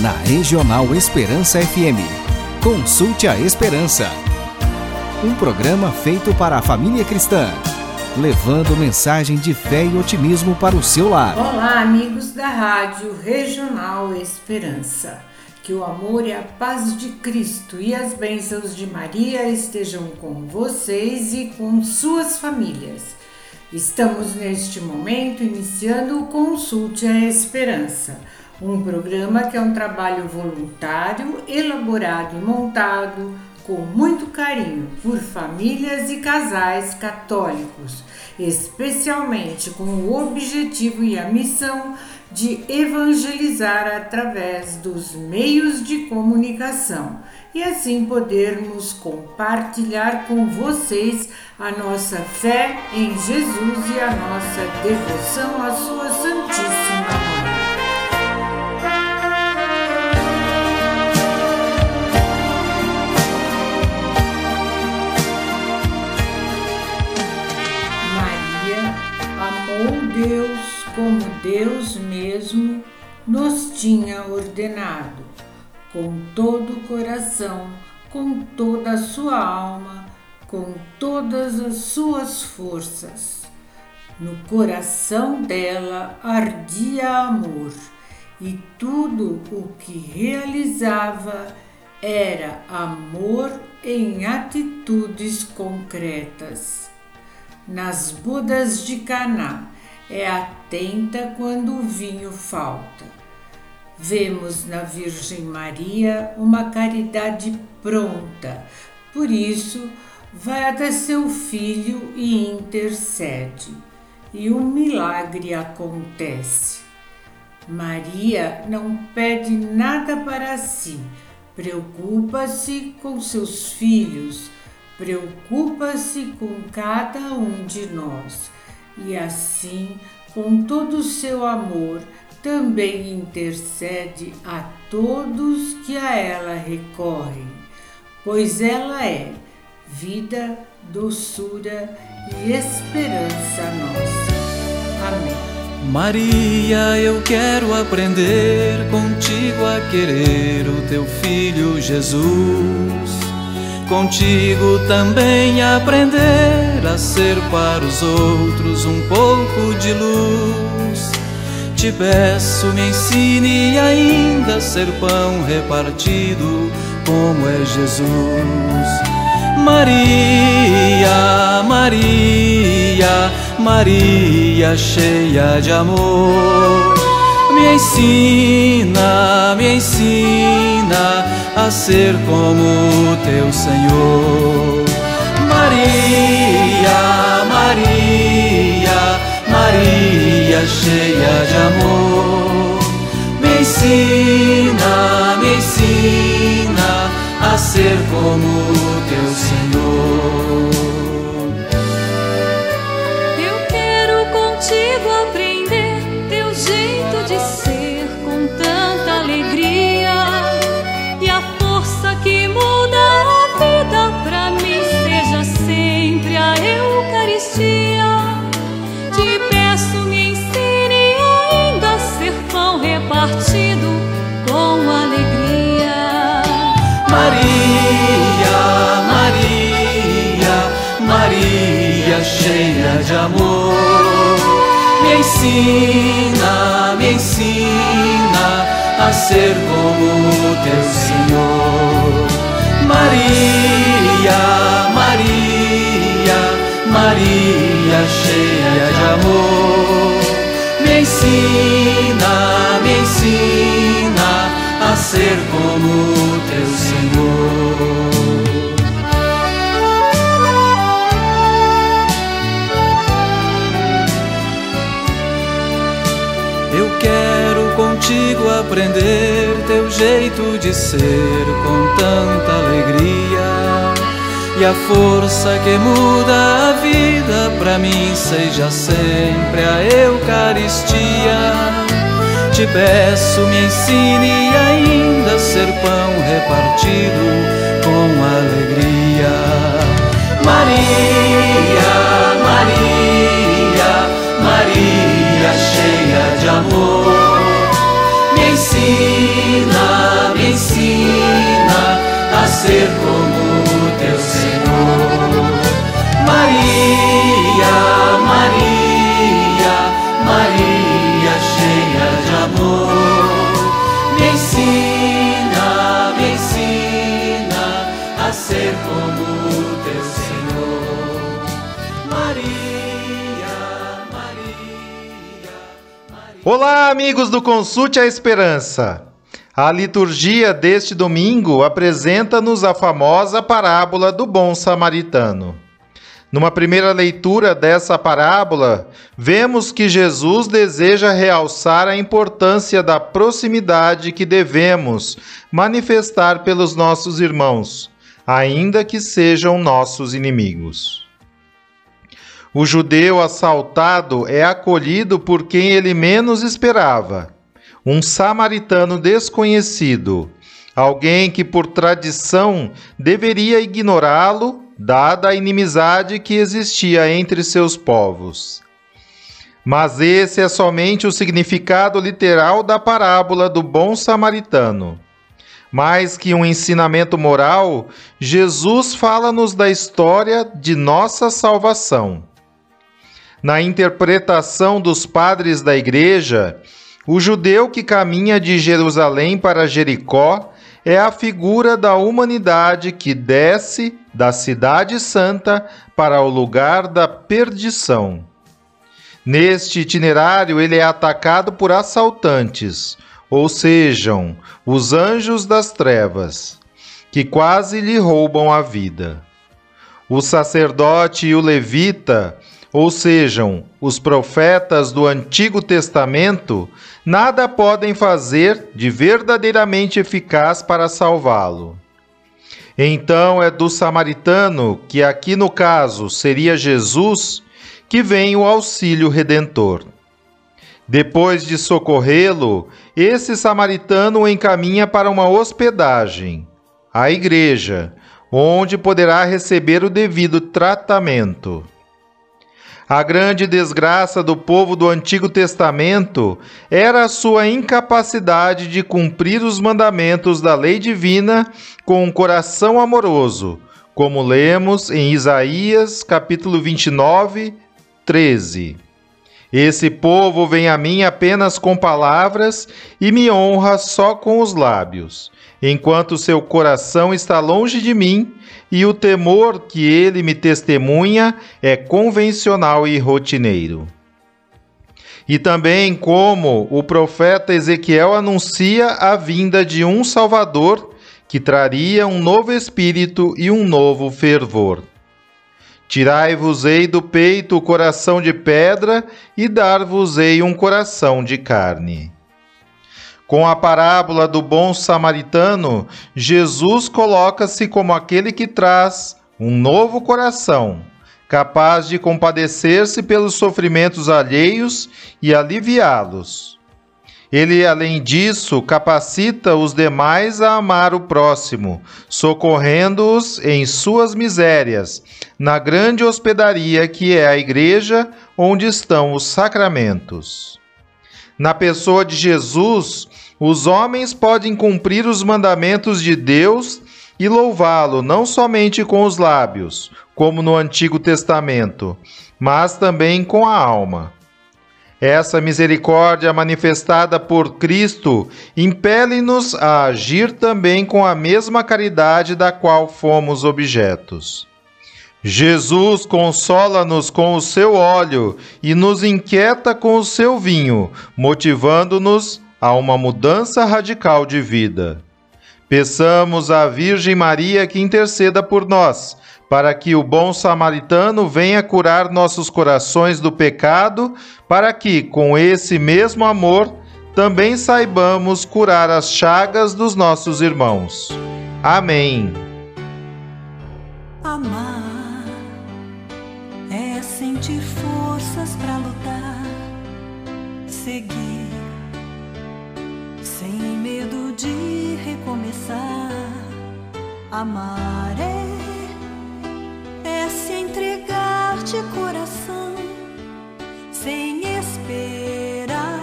na Regional Esperança FM. Consulte a Esperança. Um programa feito para a família cristã, levando mensagem de fé e otimismo para o seu lar. Olá, amigos da Rádio Regional Esperança. Que o amor e a paz de Cristo e as bênçãos de Maria estejam com vocês e com suas famílias. Estamos neste momento iniciando o Consulte a Esperança, um programa que é um trabalho voluntário, elaborado e montado com muito carinho por famílias e casais católicos, especialmente com o objetivo e a missão de evangelizar através dos meios de comunicação e assim podermos compartilhar com vocês a nossa fé em Jesus e a nossa devoção à Sua Santíssima Deus mesmo nos tinha ordenado, com todo o coração, com toda a sua alma, com todas as suas forças. No coração dela ardia amor, e tudo o que realizava era amor em atitudes concretas. Nas bodas de Caná, é atenta quando o vinho falta. Vemos na Virgem Maria uma caridade pronta, por isso vai até seu filho e intercede, e um milagre acontece. Maria não pede nada para si, preocupa-se com seus filhos, preocupa-se com cada um de nós e assim, com todo o seu amor, também intercede a todos que a ela recorrem, pois ela é vida, doçura e esperança nossa. Amém. Maria, eu quero aprender contigo a querer o teu filho Jesus. Contigo também aprender a ser para os outros um pouco de luz. Te peço, me ensine ainda a ser pão repartido como é Jesus. Maria, Maria, Maria cheia de amor. Me ensina, me ensina a ser como teu Senhor. Maria, Maria, Maria cheia de amor. Me ensina, de amor. Me ensina, me ensina a ser como teu Senhor. Maria, Maria, Maria cheia de amor. Me ensina, me ensina a ser como contigo aprender teu jeito de ser com tanta alegria. E a força que muda a vida pra mim seja sempre a Eucaristia. Te peço, me ensine ainda a ser pão repartido com alegria. Maria, Maria, Maria cheia de amor, ensina me ensina a ser como teu Senhor. Maria, Olá, amigos do Consulte a Esperança. A liturgia deste domingo apresenta-nos a famosa parábola do bom samaritano. Numa primeira leitura dessa parábola, vemos que Jesus deseja realçar a importância da proximidade que devemos manifestar pelos nossos irmãos, ainda que sejam nossos inimigos. O judeu assaltado é acolhido por quem ele menos esperava um samaritano desconhecido, alguém que por tradição deveria ignorá-lo, dada a inimizade que existia entre seus povos. Mas esse é somente o significado literal da parábola do bom samaritano. Mais que um ensinamento moral, Jesus fala-nos da história de nossa salvação. Na interpretação dos padres da Igreja, o judeu que caminha de Jerusalém para Jericó é a figura da humanidade que desce da Cidade Santa para o lugar da perdição. Neste itinerário, ele é atacado por assaltantes, ou sejam, os anjos das trevas, que quase lhe roubam a vida. O sacerdote e o levita ou sejam, os profetas do Antigo Testamento, nada podem fazer de verdadeiramente eficaz para salvá-lo. Então é do samaritano, que aqui no caso seria Jesus, que vem o auxílio redentor. Depois de socorrê-lo, esse samaritano o encaminha para uma hospedagem, a igreja, onde poderá receber o devido tratamento. A grande desgraça do povo do Antigo Testamento era a sua incapacidade de cumprir os mandamentos da lei divina com um coração amoroso, como lemos em Isaías, capítulo 29, 13. Esse povo vem a mim apenas com palavras e me honra só com os lábios, enquanto seu coração está longe de mim e o temor que ele me testemunha é convencional e rotineiro. E também como o profeta Ezequiel anuncia a vinda de um Salvador que traria um novo espírito e um novo fervor. Tirai-vos-ei do peito o coração de pedra e dar-vos-ei um coração de carne. Com a parábola do bom samaritano, Jesus coloca-se como aquele que traz um novo coração, capaz de compadecer-se pelos sofrimentos alheios e aliviá-los. Ele, além disso, capacita os demais a amar o próximo, socorrendo-os em suas misérias, na grande hospedaria que é a igreja onde estão os sacramentos. Na pessoa de Jesus, os homens podem cumprir os mandamentos de Deus e louvá-lo não somente com os lábios, como no Antigo Testamento, mas também com a alma. Essa misericórdia manifestada por Cristo impele-nos a agir também com a mesma caridade da qual fomos objetos. Jesus consola-nos com o seu óleo e nos inquieta com o seu vinho, motivando-nos a uma mudança radical de vida. Peçamos à Virgem Maria que interceda por nós, para que o bom samaritano venha curar nossos corações do pecado, para que, com esse mesmo amor, também saibamos curar as chagas dos nossos irmãos. Amém. Amar sentir forças para lutar, seguir sem medo de recomeçar. Amar é, é se entregar de coração, sem esperar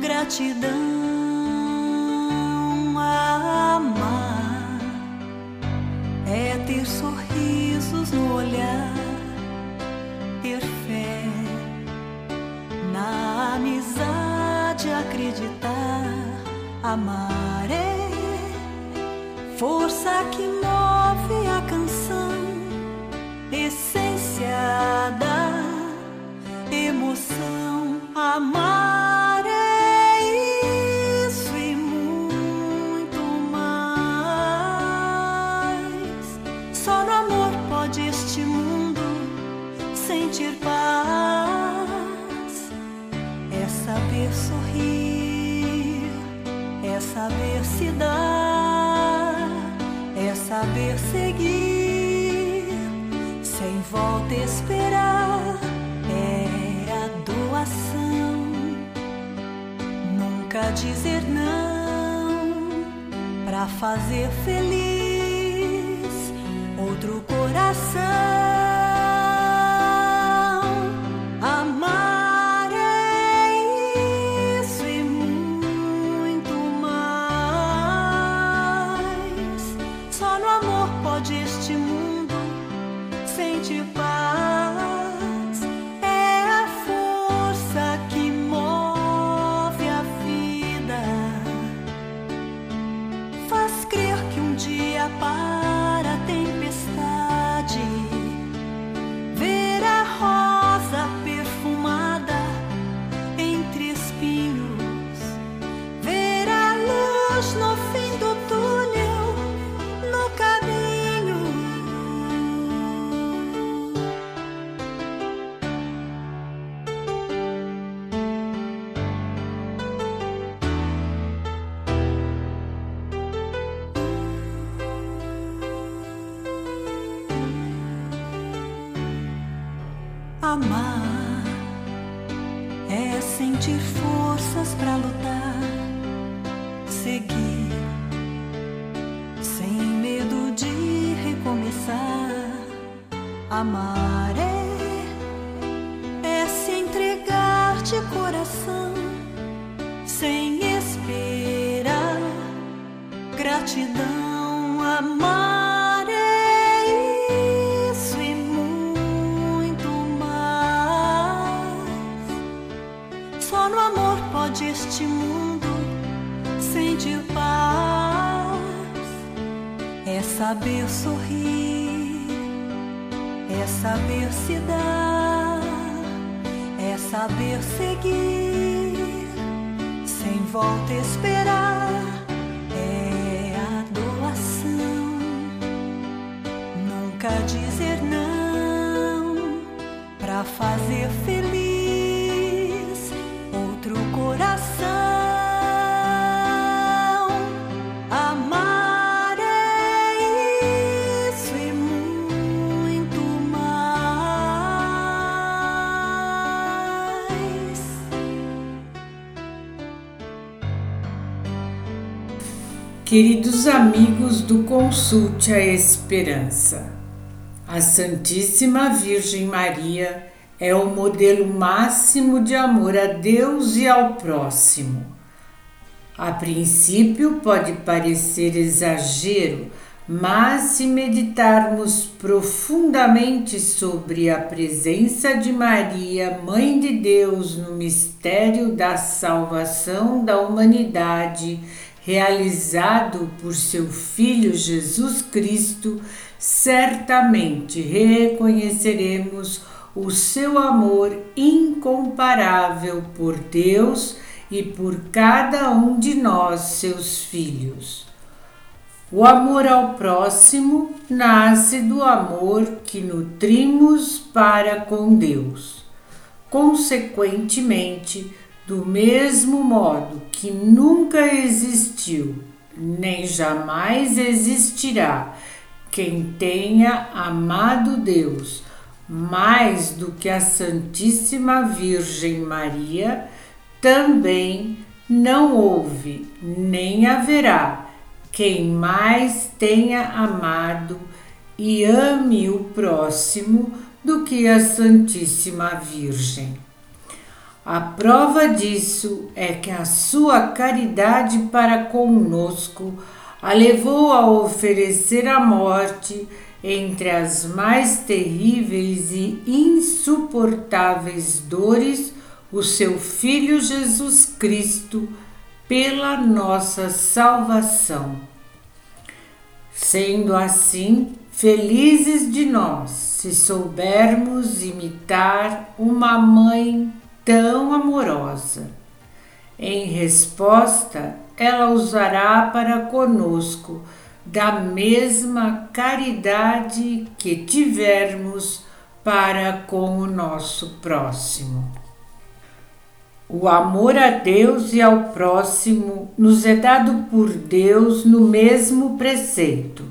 gratidão. Pra fazer feliz outro coração. Amar é sentir forças pra lutar, seguir sem medo de recomeçar. Amar saber sorrir, é saber se dar, é saber seguir, sem volta esperar. É a doação, nunca dizer não, pra fazer feliz Queridos amigos do Consulte a Esperança, a Santíssima Virgem Maria é o modelo máximo de amor a Deus e ao próximo. A princípio pode parecer exagero, mas se meditarmos profundamente sobre a presença de Maria, Mãe de Deus, no mistério da salvação da humanidade, realizado por seu Filho Jesus Cristo, certamente reconheceremos o seu amor incomparável por Deus e por cada um de nós, seus filhos. O amor ao próximo nasce do amor que nutrimos para com Deus. Consequentemente, do mesmo modo que nunca existiu, nem jamais existirá quem tenha amado Deus mais do que a Santíssima Virgem Maria, também não houve nem haverá quem mais tenha amado e ame o próximo do que a Santíssima Virgem. A prova disso é que a sua caridade para conosco a levou a oferecer a morte entre as mais terríveis e insuportáveis dores o seu Filho Jesus Cristo pela nossa salvação. Sendo assim, felizes de nós se soubermos imitar uma mãe tão amorosa. Em resposta, ela usará para conosco da mesma caridade que tivermos para com o nosso próximo. O amor a Deus e ao próximo nos é dado por Deus no mesmo preceito.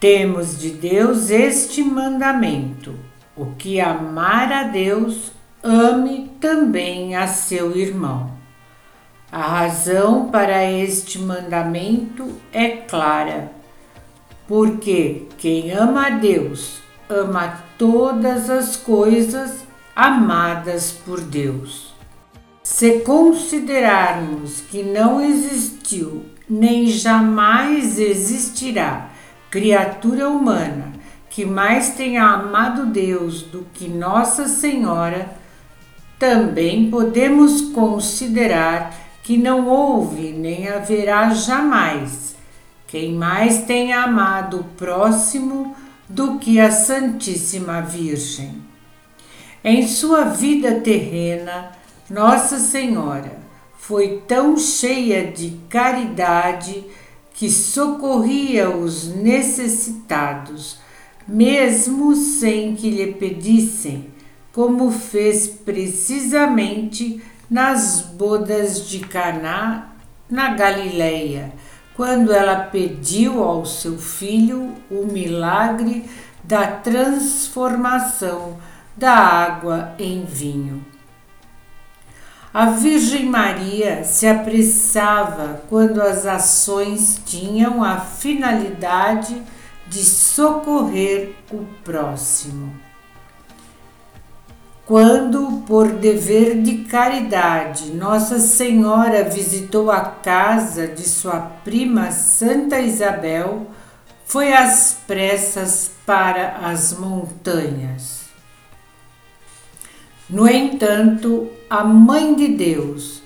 Temos de Deus este mandamento: o que amar a Deus, ame também a seu irmão. A razão para este mandamento é clara, porque quem ama a Deus ama todas as coisas amadas por Deus. Se considerarmos que não existiu nem jamais existirá criatura humana que mais tenha amado Deus do que Nossa Senhora, também podemos considerar que não houve nem haverá jamais quem mais tenha amado o próximo do que a Santíssima Virgem. Em sua vida terrena, Nossa Senhora foi tão cheia de caridade que socorria os necessitados, mesmo sem que lhe pedissem, como fez precisamente nas bodas de Caná na Galileia, quando ela pediu ao seu filho o milagre da transformação da água em vinho. A Virgem Maria se apressava quando as ações tinham a finalidade de socorrer o próximo. Quando, por dever de caridade, Nossa Senhora visitou a casa de sua prima Santa Isabel, foi às pressas para as montanhas. No entanto, a Mãe de Deus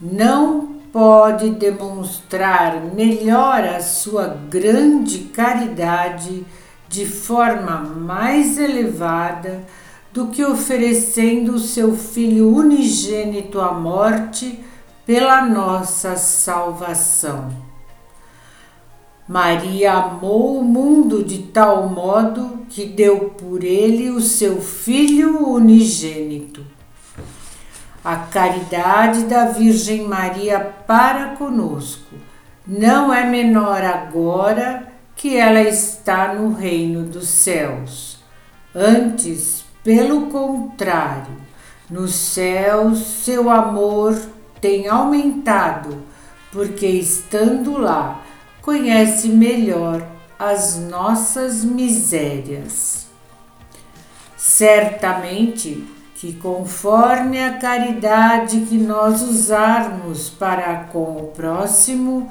não pode demonstrar melhor a sua grande caridade de forma mais elevada do que oferecendo o seu Filho unigênito à morte pela nossa salvação. Maria amou o mundo de tal modo que deu por ele o seu Filho unigênito. A caridade da Virgem Maria para conosco não é menor agora que ela está no reino dos céus. Antes, pelo contrário, nos céus seu amor tem aumentado, porque estando lá, conhece melhor as nossas misérias. Certamente que, conforme a caridade que nós usarmos para com o próximo,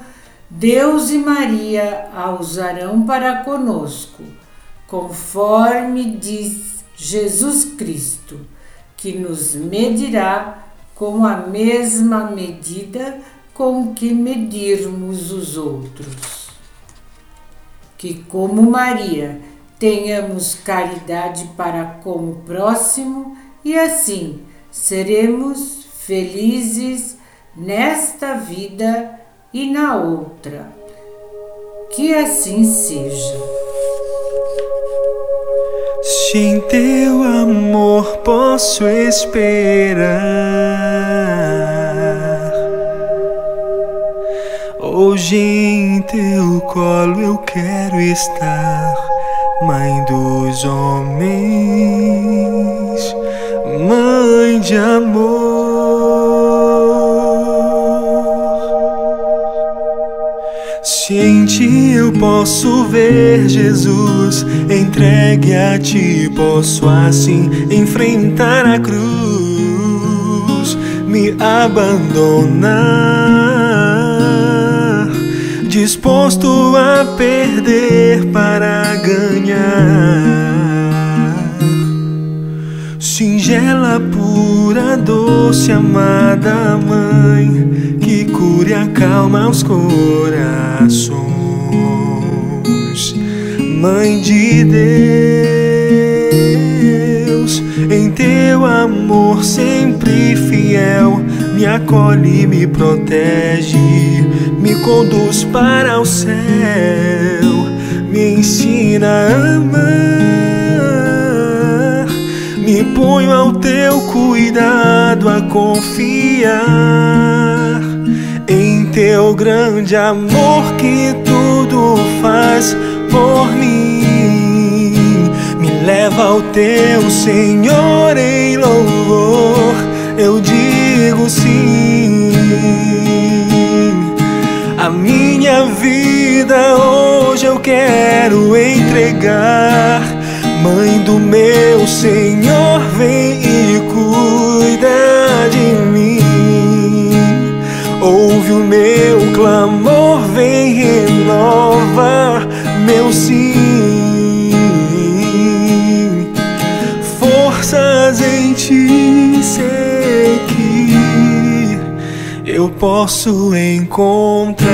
Deus e Maria a usarão para conosco, conforme diz Jesus Cristo, que nos medirá com a mesma medida com que medirmos os outros. Que, como Maria, tenhamos caridade para com o próximo e assim seremos felizes nesta vida e na outra. Que assim seja. Se em teu amor posso esperar, hoje em teu colo eu quero estar, Mãe dos homens, Mãe de amor. Se em ti eu posso ver Jesus, entregue a ti, posso assim enfrentar a cruz, me abandonar, disposto a perder para ganhar. Singela, pura, doce, amada mãe, cure e acalma os corações. Mãe de Deus, em teu amor sempre fiel, me acolhe me protege, me conduz para o céu, me ensina a amar, me ponho ao teu cuidado a confiar teu grande amor que tudo faz por mim. Me leva ao teu Senhor em louvor, eu digo sim. A minha vida hoje eu quero entregar. Mãe do meu Senhor, vem Ouve o meu clamor, vem renova meu sim. Forças em ti sei que eu posso encontrar.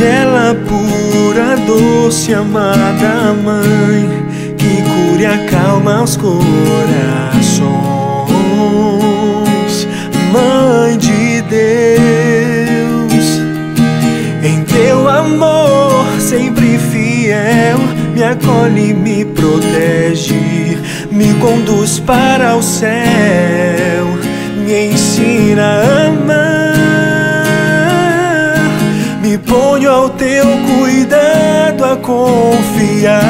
Singela, pura, doce, amada mãe, que cure e acalma os corações. Mãe de Deus, em teu amor sempre fiel, me acolhe, me protege, me conduz para o céu, me ensina a amar, ao teu cuidado a confiar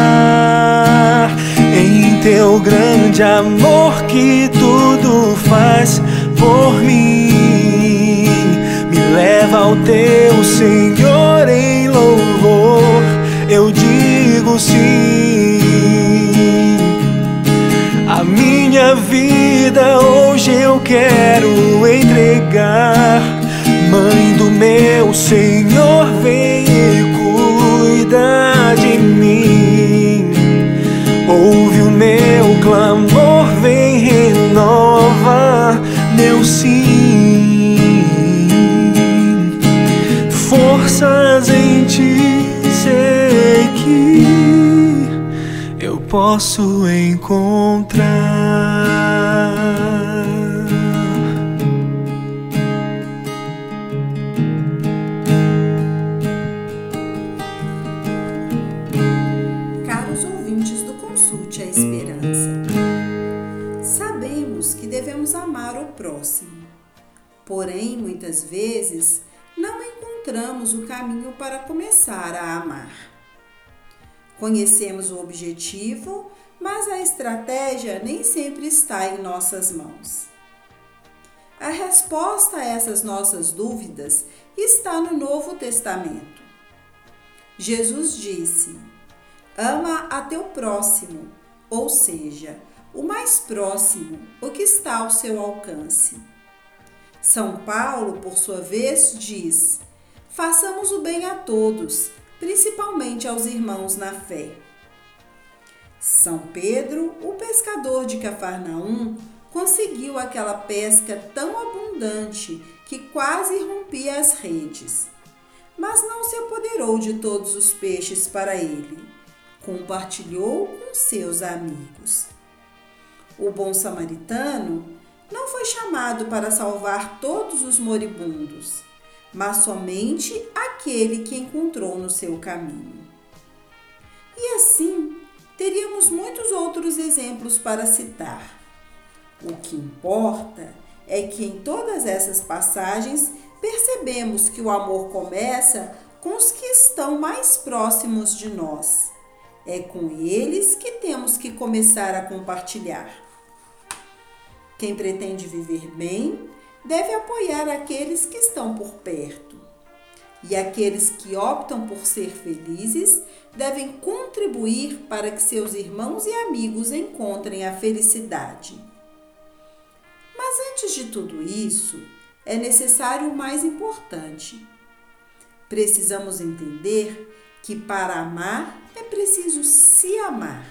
em teu grande amor que tudo faz por mim. Me leva ao teu Senhor em louvor, eu digo sim. A minha vida hoje eu quero entregar. Meu Senhor, vem e cuida de mim. Ouve o meu clamor, vem renova meu sim. Forças em ti sei que eu posso encontrar. Para começar a amar. Conhecemos o objetivo, mas a estratégia nem sempre está em nossas mãos. A resposta a essas nossas dúvidas está no Novo Testamento. Jesus disse: Ama a teu próximo, ou seja, o mais próximo, o que está ao seu alcance. São Paulo, por sua vez, diz: Façamos o bem a todos, principalmente aos irmãos na fé. São Pedro, o pescador de Cafarnaum, conseguiu aquela pesca tão abundante que quase rompia as redes. Mas não se apoderou de todos os peixes para ele. Compartilhou com seus amigos. O bom samaritano não foi chamado para salvar todos os moribundos, mas somente aquele que encontrou no seu caminho. E assim, teríamos muitos outros exemplos para citar. O que importa é que em todas essas passagens percebemos que o amor começa com os que estão mais próximos de nós. É com eles que temos que começar a compartilhar. Quem pretende viver bem deve apoiar aqueles que estão por perto. E aqueles que optam por ser felizes devem contribuir para que seus irmãos e amigos encontrem a felicidade. Mas antes de tudo isso, é necessário o mais importante. Precisamos entender que para amar é preciso se amar.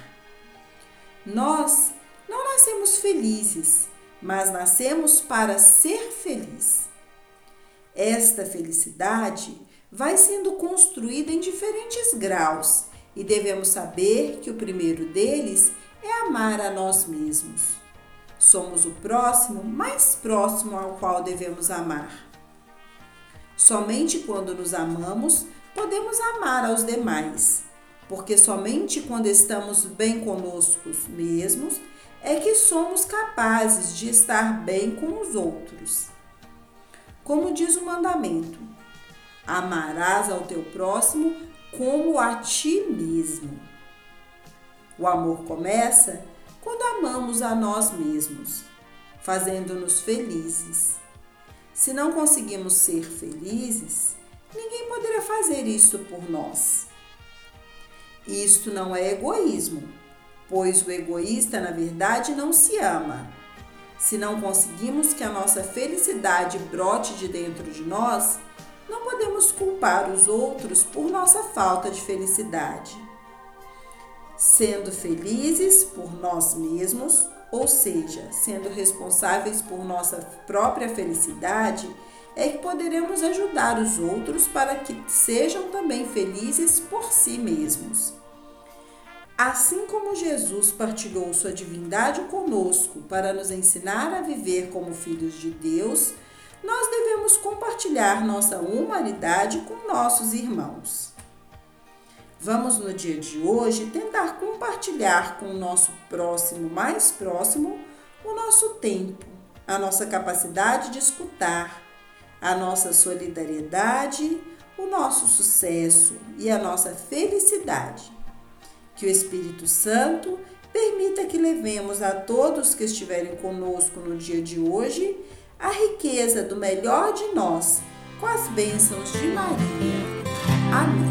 Nós não nascemos felizes, mas nascemos para ser feliz. Esta felicidade vai sendo construída em diferentes graus e devemos saber que o primeiro deles é amar a nós mesmos. Somos o próximo mais próximo ao qual devemos amar. Somente quando nos amamos podemos amar aos demais, porque somente quando estamos bem conosco mesmos é que somos capazes de estar bem com os outros. Como diz o mandamento: amarás ao teu próximo como a ti mesmo. O amor começa quando amamos a nós mesmos, fazendo-nos felizes. Se não conseguimos ser felizes, ninguém poderá fazer isso por nós. Isto não é egoísmo, pois o egoísta, na verdade, não se ama. Se não conseguimos que a nossa felicidade brote de dentro de nós, não podemos culpar os outros por nossa falta de felicidade. Sendo felizes por nós mesmos, ou seja, sendo responsáveis por nossa própria felicidade, é que poderemos ajudar os outros para que sejam também felizes por si mesmos. Assim como Jesus partilhou sua divindade conosco para nos ensinar a viver como filhos de Deus, nós devemos compartilhar nossa humanidade com nossos irmãos. Vamos no dia de hoje tentar compartilhar com o nosso próximo mais próximo o nosso tempo, a nossa capacidade de escutar, a nossa solidariedade, o nosso sucesso e a nossa felicidade. Que o Espírito Santo permita que levemos a todos que estiverem conosco no dia de hoje a riqueza do melhor de nós, com as bênçãos de Maria. Amém.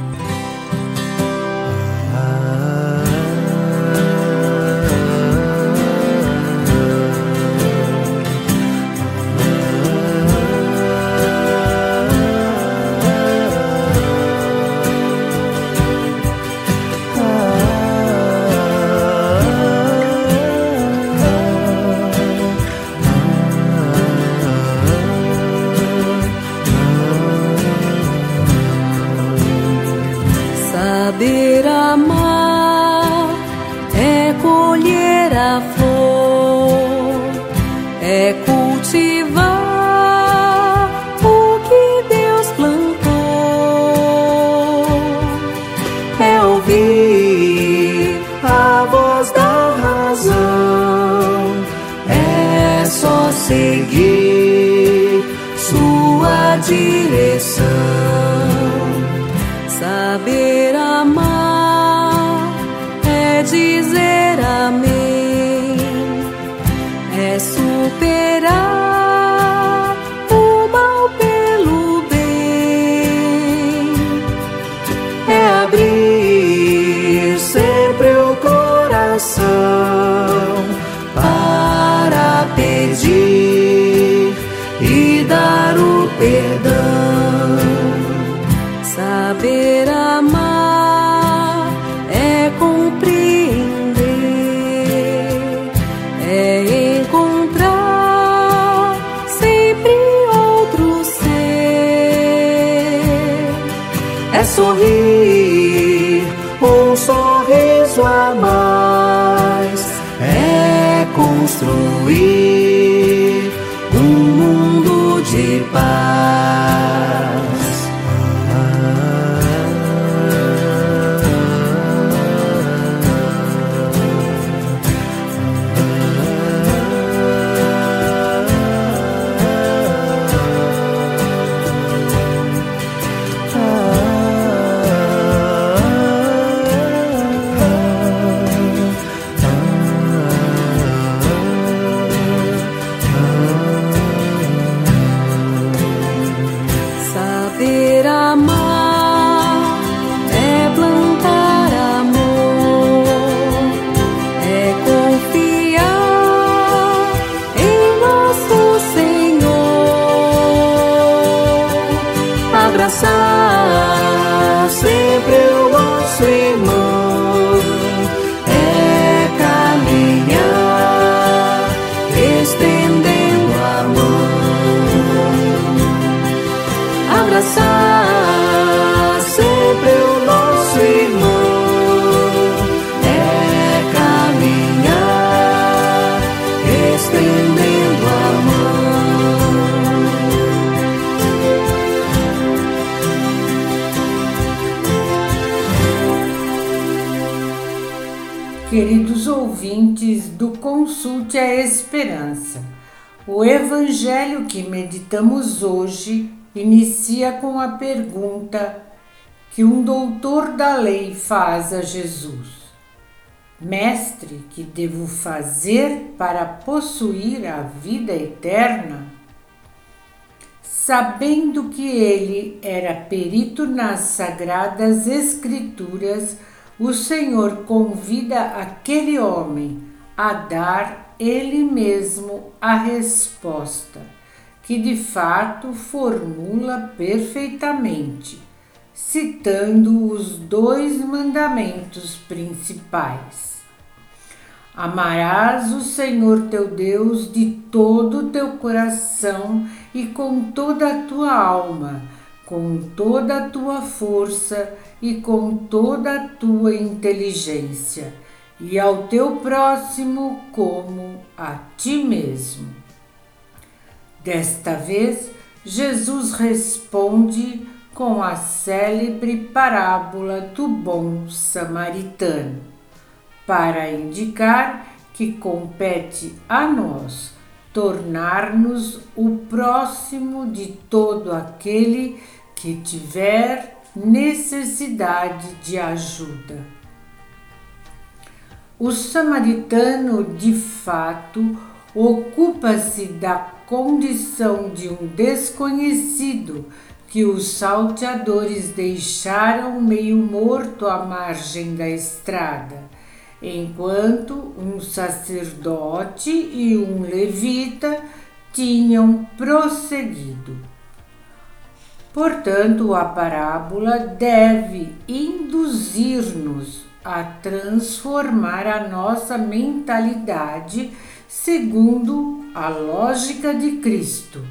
Esperança, o evangelho que meditamos hoje inicia com a pergunta que um doutor da lei faz a Jesus: Mestre, que devo fazer para possuir a vida eterna? Sabendo que ele era perito nas sagradas Escrituras, o Senhor convida aquele homem a dar ele mesmo a resposta, que de fato formula perfeitamente, citando os dois mandamentos principais. Amarás o Senhor teu Deus de todo o teu coração e com toda a tua alma, com toda a tua força e com toda a tua inteligência, e ao teu próximo como a ti mesmo. Desta vez, Jesus responde com a célebre parábola do bom samaritano, para indicar que compete a nós tornar-nos o próximo de todo aquele que tiver necessidade de ajuda. O samaritano, de fato, ocupa-se da condição de um desconhecido que os salteadores deixaram meio morto à margem da estrada, enquanto um sacerdote e um levita tinham prosseguido. Portanto, a parábola deve induzir-nos a transformar a nossa mentalidade segundo a lógica de Cristo,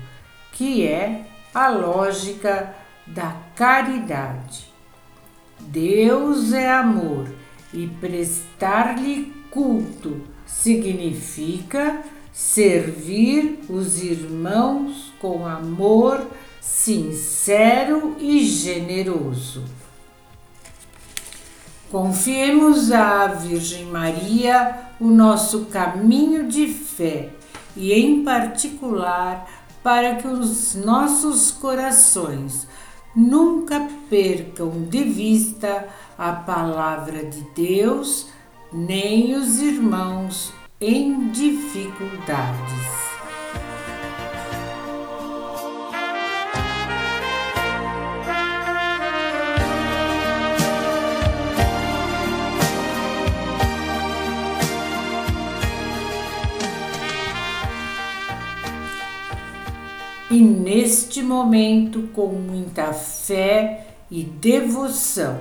que é a lógica da caridade. Deus é amor e prestar-lhe culto significa servir os irmãos com amor sincero e generoso. Confiemos à Virgem Maria o nosso caminho de fé e, em particular, para que os nossos corações nunca percam de vista a palavra de Deus, nem os irmãos em dificuldades. E neste momento, com muita fé e devoção,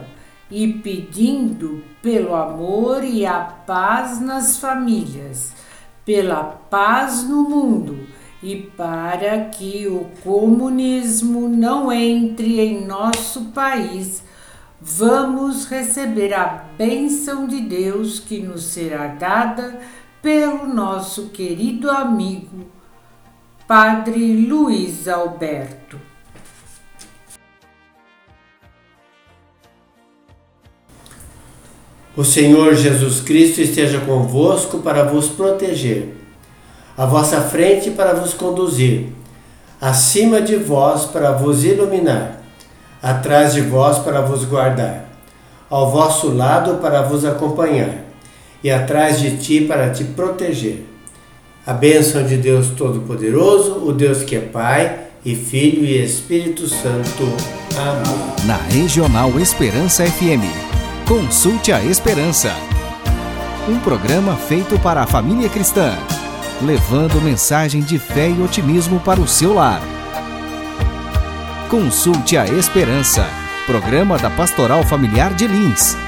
e pedindo pelo amor e a paz nas famílias, pela paz no mundo e para que o comunismo não entre em nosso país, vamos receber a bênção de Deus que nos será dada pelo nosso querido amigo Padre Luiz Alberto. O Senhor Jesus Cristo esteja convosco para vos proteger, à vossa frente para vos conduzir, acima de vós para vos iluminar, atrás de vós para vos guardar, ao vosso lado para vos acompanhar, e atrás de ti para te proteger. A bênção de Deus Todo-Poderoso, o Deus que é Pai e Filho e Espírito Santo. Amém. Na Regional Esperança FM. Consulte a Esperança. Um programa feito para a família cristã, levando mensagem de fé e otimismo para o seu lar. Consulte a Esperança, programa da Pastoral Familiar de Lins.